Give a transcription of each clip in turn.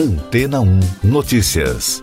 Antena 1 Notícias.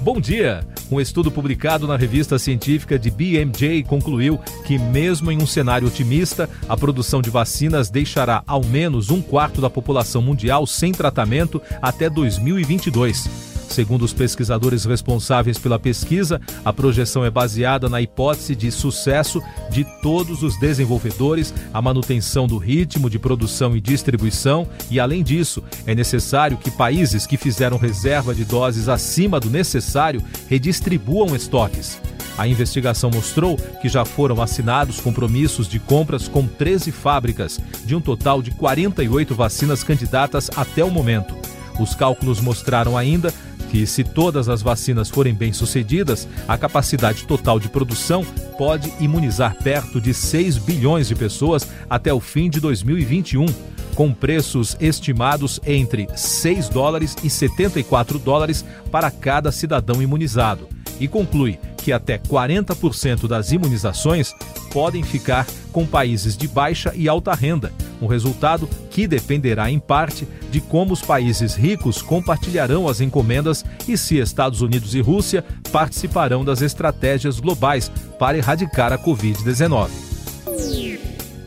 Bom dia! Um estudo publicado na revista científica de BMJ concluiu que, mesmo em um cenário otimista, a produção de vacinas deixará ao menos um quarto da população mundial sem tratamento até 2022. Segundo os pesquisadores responsáveis pela pesquisa, a projeção é baseada na hipótese de sucesso de todos os desenvolvedores, a manutenção do ritmo de produção e distribuição, e, além disso, é necessário que países que fizeram reserva de doses acima do necessário redistribuam estoques. A investigação mostrou que já foram assinados compromissos de compras com 13 fábricas, de um total de 48 vacinas candidatas até o momento. Os cálculos mostraram ainda que, se todas as vacinas forem bem-sucedidas, a capacidade total de produção pode imunizar perto de 6 bilhões de pessoas até o fim de 2021, com preços estimados entre 6 dólares e 74 dólares para cada cidadão imunizado. E conclui que até 40% das imunizações podem ficar com países de baixa e alta renda, um resultado que dependerá em parte de como os países ricos compartilharão as encomendas e se Estados Unidos e Rússia participarão das estratégias globais para erradicar a Covid-19.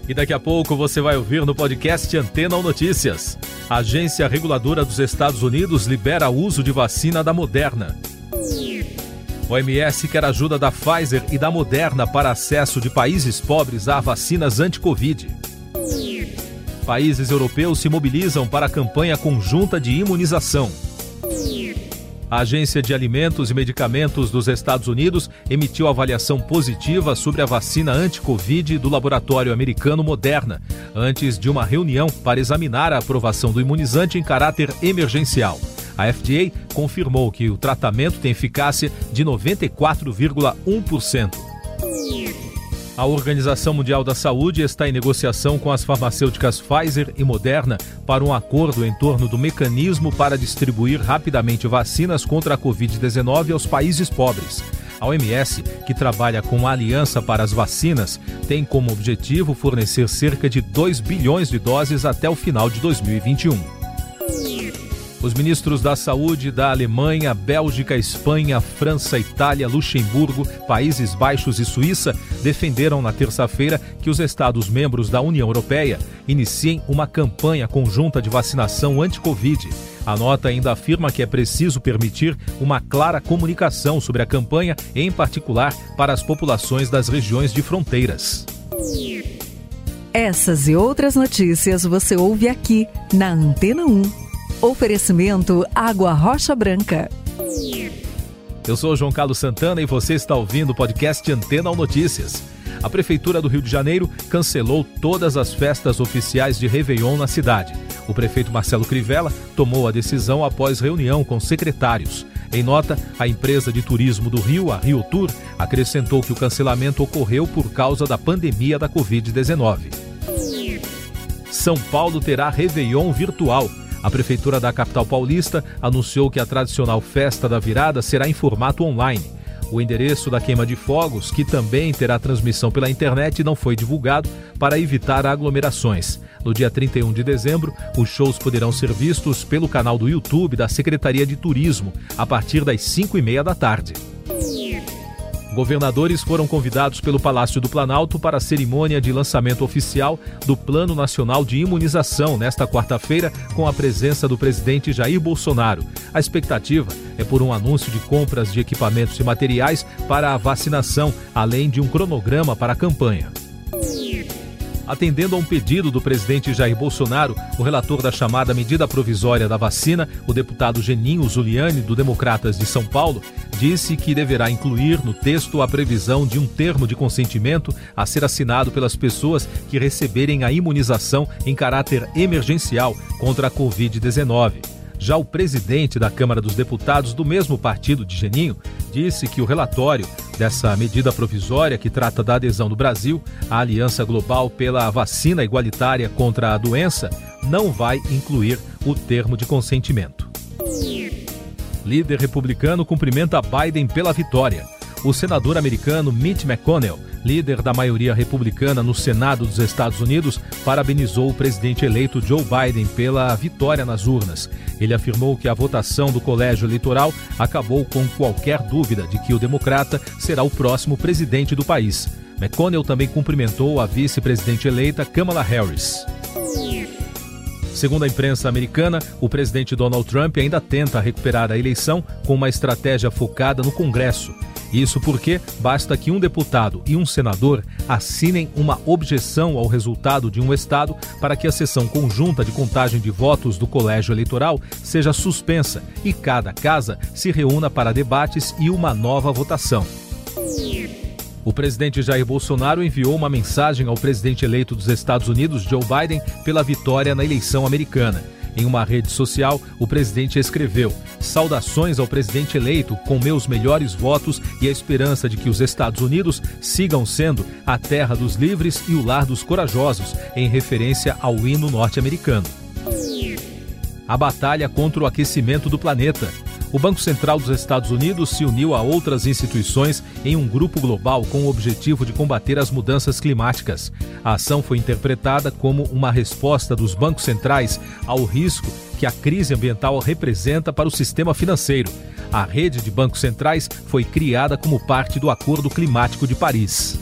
E daqui a pouco você vai ouvir no podcast Antena ou Notícias. A Agência Reguladora dos Estados Unidos libera o uso de vacina da Moderna. OMS quer ajuda da Pfizer e da Moderna para acesso de países pobres a vacinas anti-Covid países europeus se mobilizam para a campanha conjunta de imunização. A Agência de Alimentos e Medicamentos dos Estados Unidos emitiu avaliação positiva sobre a vacina anti-Covid do laboratório americano Moderna, antes de uma reunião para examinar a aprovação do imunizante em caráter emergencial. A FDA confirmou que o tratamento tem eficácia de 94,1%. A Organização Mundial da Saúde está em negociação com as farmacêuticas Pfizer e Moderna para um acordo em torno do mecanismo para distribuir rapidamente vacinas contra a Covid-19 aos países pobres. A OMS, que trabalha com a Aliança para as Vacinas, tem como objetivo fornecer cerca de 2 bilhões de doses até o final de 2021. Os ministros da Saúde da Alemanha, Bélgica, Espanha, França, Itália, Luxemburgo, Países Baixos e Suíça defenderam na terça-feira que os Estados-membros da União Europeia iniciem uma campanha conjunta de vacinação anti-Covid. A nota ainda afirma que é preciso permitir uma clara comunicação sobre a campanha, em particular para as populações das regiões de fronteiras. Essas e outras notícias você ouve aqui na Antena 1. Oferecimento Água Rocha Branca. Eu sou João Carlos Santana e você está ouvindo o podcast Antena ou Notícias. A Prefeitura do Rio de Janeiro cancelou todas as festas oficiais de Réveillon na cidade. O prefeito Marcelo Crivella tomou a decisão após reunião com secretários. Em nota, a empresa de turismo do Rio, a Rio Tour, acrescentou que o cancelamento ocorreu por causa da pandemia da Covid-19. São Paulo terá Réveillon virtual. A Prefeitura da capital paulista anunciou que a tradicional festa da virada será em formato online. O endereço da queima de fogos, que também terá transmissão pela internet, não foi divulgado para evitar aglomerações. No dia 31 de dezembro, os shows poderão ser vistos pelo canal do YouTube da Secretaria de Turismo, a partir das 5 e meia da tarde. Governadores foram convidados pelo Palácio do Planalto para a cerimônia de lançamento oficial do Plano Nacional de Imunização nesta quarta-feira, com a presença do presidente Jair Bolsonaro. A expectativa é por um anúncio de compras de equipamentos e materiais para a vacinação, além de um cronograma para a campanha. Atendendo a um pedido do presidente Jair Bolsonaro, o relator da chamada medida provisória da vacina, o deputado Geninho Zuliani, do Democratas de São Paulo, disse que deverá incluir no texto a previsão de um termo de consentimento a ser assinado pelas pessoas que receberem a imunização em caráter emergencial contra a Covid-19. Já o presidente da Câmara dos Deputados, do mesmo partido de Geninho, disse que o relatório dessa medida provisória que trata da adesão do Brasil à Aliança Global pela Vacina Igualitária contra a Doença não vai incluir o termo de consentimento. Líder republicano cumprimenta Biden pela vitória. o senador americano Mitch McConnell, líder da maioria republicana no Senado dos Estados Unidos, parabenizou o presidente eleito Joe Biden pela vitória nas urnas. Ele afirmou que a votação do colégio eleitoral acabou com qualquer dúvida de que o democrata será o próximo presidente do país. McConnell também cumprimentou a vice-presidente eleita Kamala Harris. Segundo a imprensa americana, o presidente Donald Trump ainda tenta recuperar a eleição com uma estratégia focada no Congresso. Isso porque basta que um deputado e um senador assinem uma objeção ao resultado de um estado para que a sessão conjunta de contagem de votos do colégio eleitoral seja suspensa e cada casa se reúna para debates e uma nova votação. O presidente Jair Bolsonaro enviou uma mensagem ao presidente eleito dos Estados Unidos, Joe Biden, pela vitória na eleição americana. Em uma rede social, o presidente escreveu: Saudações ao presidente eleito, com meus melhores votos e a esperança de que os Estados Unidos sigam sendo a terra dos livres e o lar dos corajosos, em referência ao hino norte-americano. A batalha contra o aquecimento do planeta o Banco Central dos Estados Unidos se uniu a outras instituições em um grupo global com o objetivo de combater as mudanças climáticas. A ação foi interpretada como uma resposta dos bancos centrais ao risco que a crise ambiental representa para o sistema financeiro. A rede de bancos centrais foi criada como parte do Acordo Climático de Paris.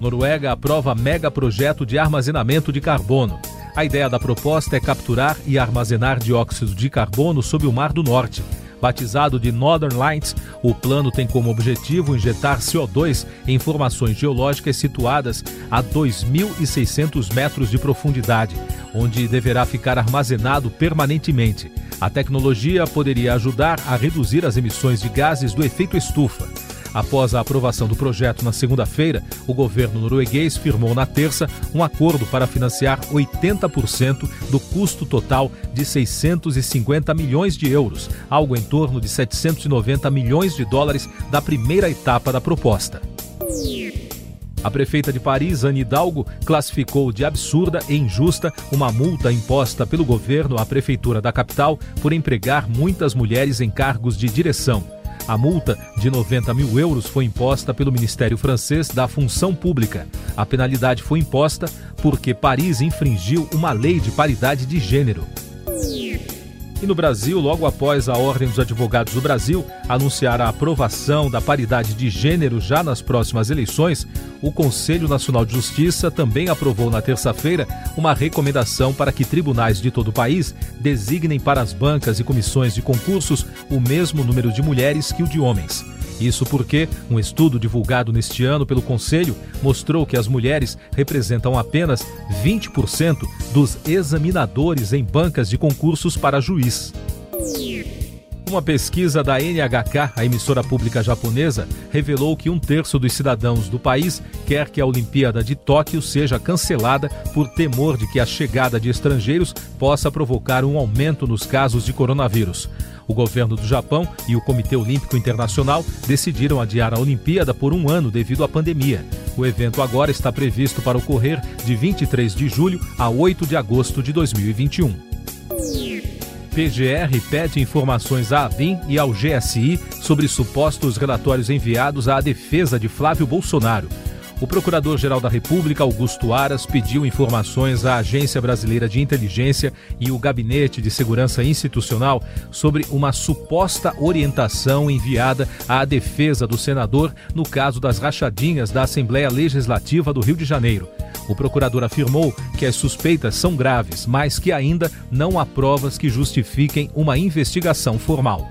Noruega aprova megaprojeto de armazenamento de carbono. A ideia da proposta é capturar e armazenar dióxido de carbono sob o Mar do Norte. Batizado de Northern Lights, o plano tem como objetivo injetar CO2 em formações geológicas situadas a 2.600 metros de profundidade, onde deverá ficar armazenado permanentemente. A tecnologia poderia ajudar a reduzir as emissões de gases do efeito estufa. Após a aprovação do projeto na segunda-feira, o governo norueguês firmou na terça um acordo para financiar 80% do custo total de 650 milhões de euros, algo em torno de 790 milhões de dólares da primeira etapa da proposta. A prefeita de Paris, Anne Hidalgo, classificou de absurda e injusta uma multa imposta pelo governo à prefeitura da capital por empregar muitas mulheres em cargos de direção. A multa de 90 mil euros foi imposta pelo Ministério Francês da Função Pública. A penalidade foi imposta porque Paris infringiu uma lei de paridade de gênero. E no Brasil, logo após a Ordem dos Advogados do Brasil anunciar a aprovação da paridade de gênero já nas próximas eleições, o Conselho Nacional de Justiça também aprovou na terça-feira uma recomendação para que tribunais de todo o país designem para as bancas e comissões de concursos o mesmo número de mulheres que o de homens. Isso porque um estudo divulgado neste ano pelo Conselho mostrou que as mulheres representam apenas 20% dos examinadores em bancas de concursos para juiz. Uma pesquisa da NHK, a emissora pública japonesa, revelou que um terço dos cidadãos do país quer que a Olimpíada de Tóquio seja cancelada por temor de que a chegada de estrangeiros possa provocar um aumento nos casos de coronavírus. O governo do Japão e o Comitê Olímpico Internacional decidiram adiar a Olimpíada por um ano devido à pandemia. O evento agora está previsto para ocorrer de 23 de julho a 8 de agosto de 2021. PGR pede informações à ABIN e ao GSI sobre supostos relatórios enviados à defesa de Flávio Bolsonaro. O Procurador-Geral da República, Augusto Aras, pediu informações à Agência Brasileira de Inteligência e o Gabinete de Segurança Institucional sobre uma suposta orientação enviada à defesa do senador no caso das rachadinhas da Assembleia Legislativa do Rio de Janeiro. O procurador afirmou que as suspeitas são graves, mas que ainda não há provas que justifiquem uma investigação formal.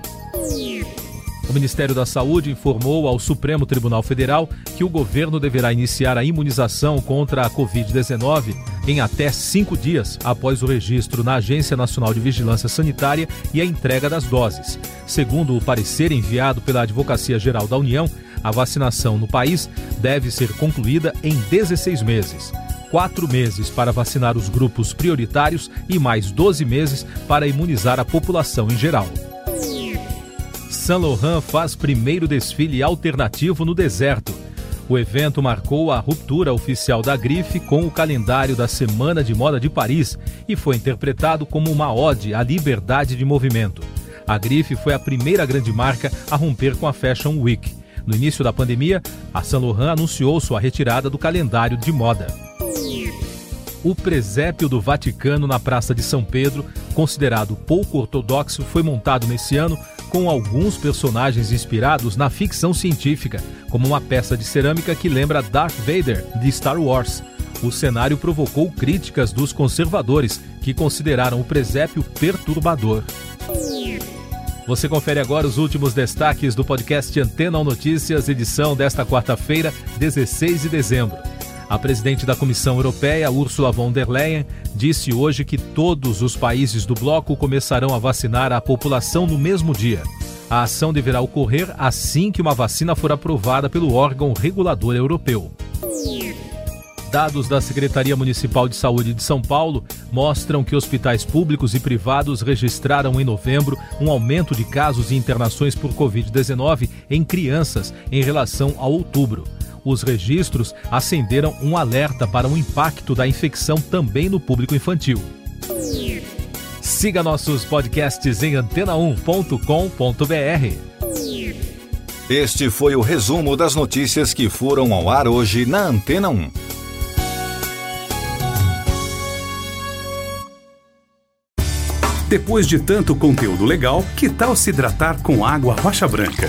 O Ministério da Saúde informou ao Supremo Tribunal Federal que o governo deverá iniciar a imunização contra a Covid-19 em até cinco dias após o registro na Agência Nacional de Vigilância Sanitária e a entrega das doses. Segundo o parecer enviado pela Advocacia Geral da União, a vacinação no país deve ser concluída em 16 meses. Quatro meses para vacinar os grupos prioritários e mais 12 meses para imunizar a população em geral. Saint Laurent faz primeiro desfile alternativo no deserto. O evento marcou a ruptura oficial da grife com o calendário da Semana de Moda de Paris e foi interpretado como uma ode à liberdade de movimento. A grife foi a primeira grande marca a romper com a Fashion Week. No início da pandemia, a Saint Laurent anunciou sua retirada do calendário de moda. O presépio do Vaticano na Praça de São Pedro, considerado pouco ortodoxo, foi montado nesse ano com alguns personagens inspirados na ficção científica, como uma peça de cerâmica que lembra Darth Vader de Star Wars. O cenário provocou críticas dos conservadores, que consideraram o presépio perturbador. Você confere agora os últimos destaques do podcast Antena Notícias, edição desta quarta-feira, 16 de dezembro. A presidente da Comissão Europeia, Ursula von der Leyen, disse hoje que todos os países do bloco começarão a vacinar a população no mesmo dia. A ação deverá ocorrer assim que uma vacina for aprovada pelo órgão regulador europeu. Dados da Secretaria Municipal de Saúde de São Paulo mostram que hospitais públicos e privados registraram em novembro um aumento de casos e internações por Covid-19 em crianças em relação a outubro os registros acenderam um alerta para o impacto da infecção também no público infantil. Siga nossos podcasts em antena1.com.br. Este foi o resumo das notícias que foram ao ar hoje na Antena 1. Depois de tanto conteúdo legal, que tal se hidratar com água rocha branca?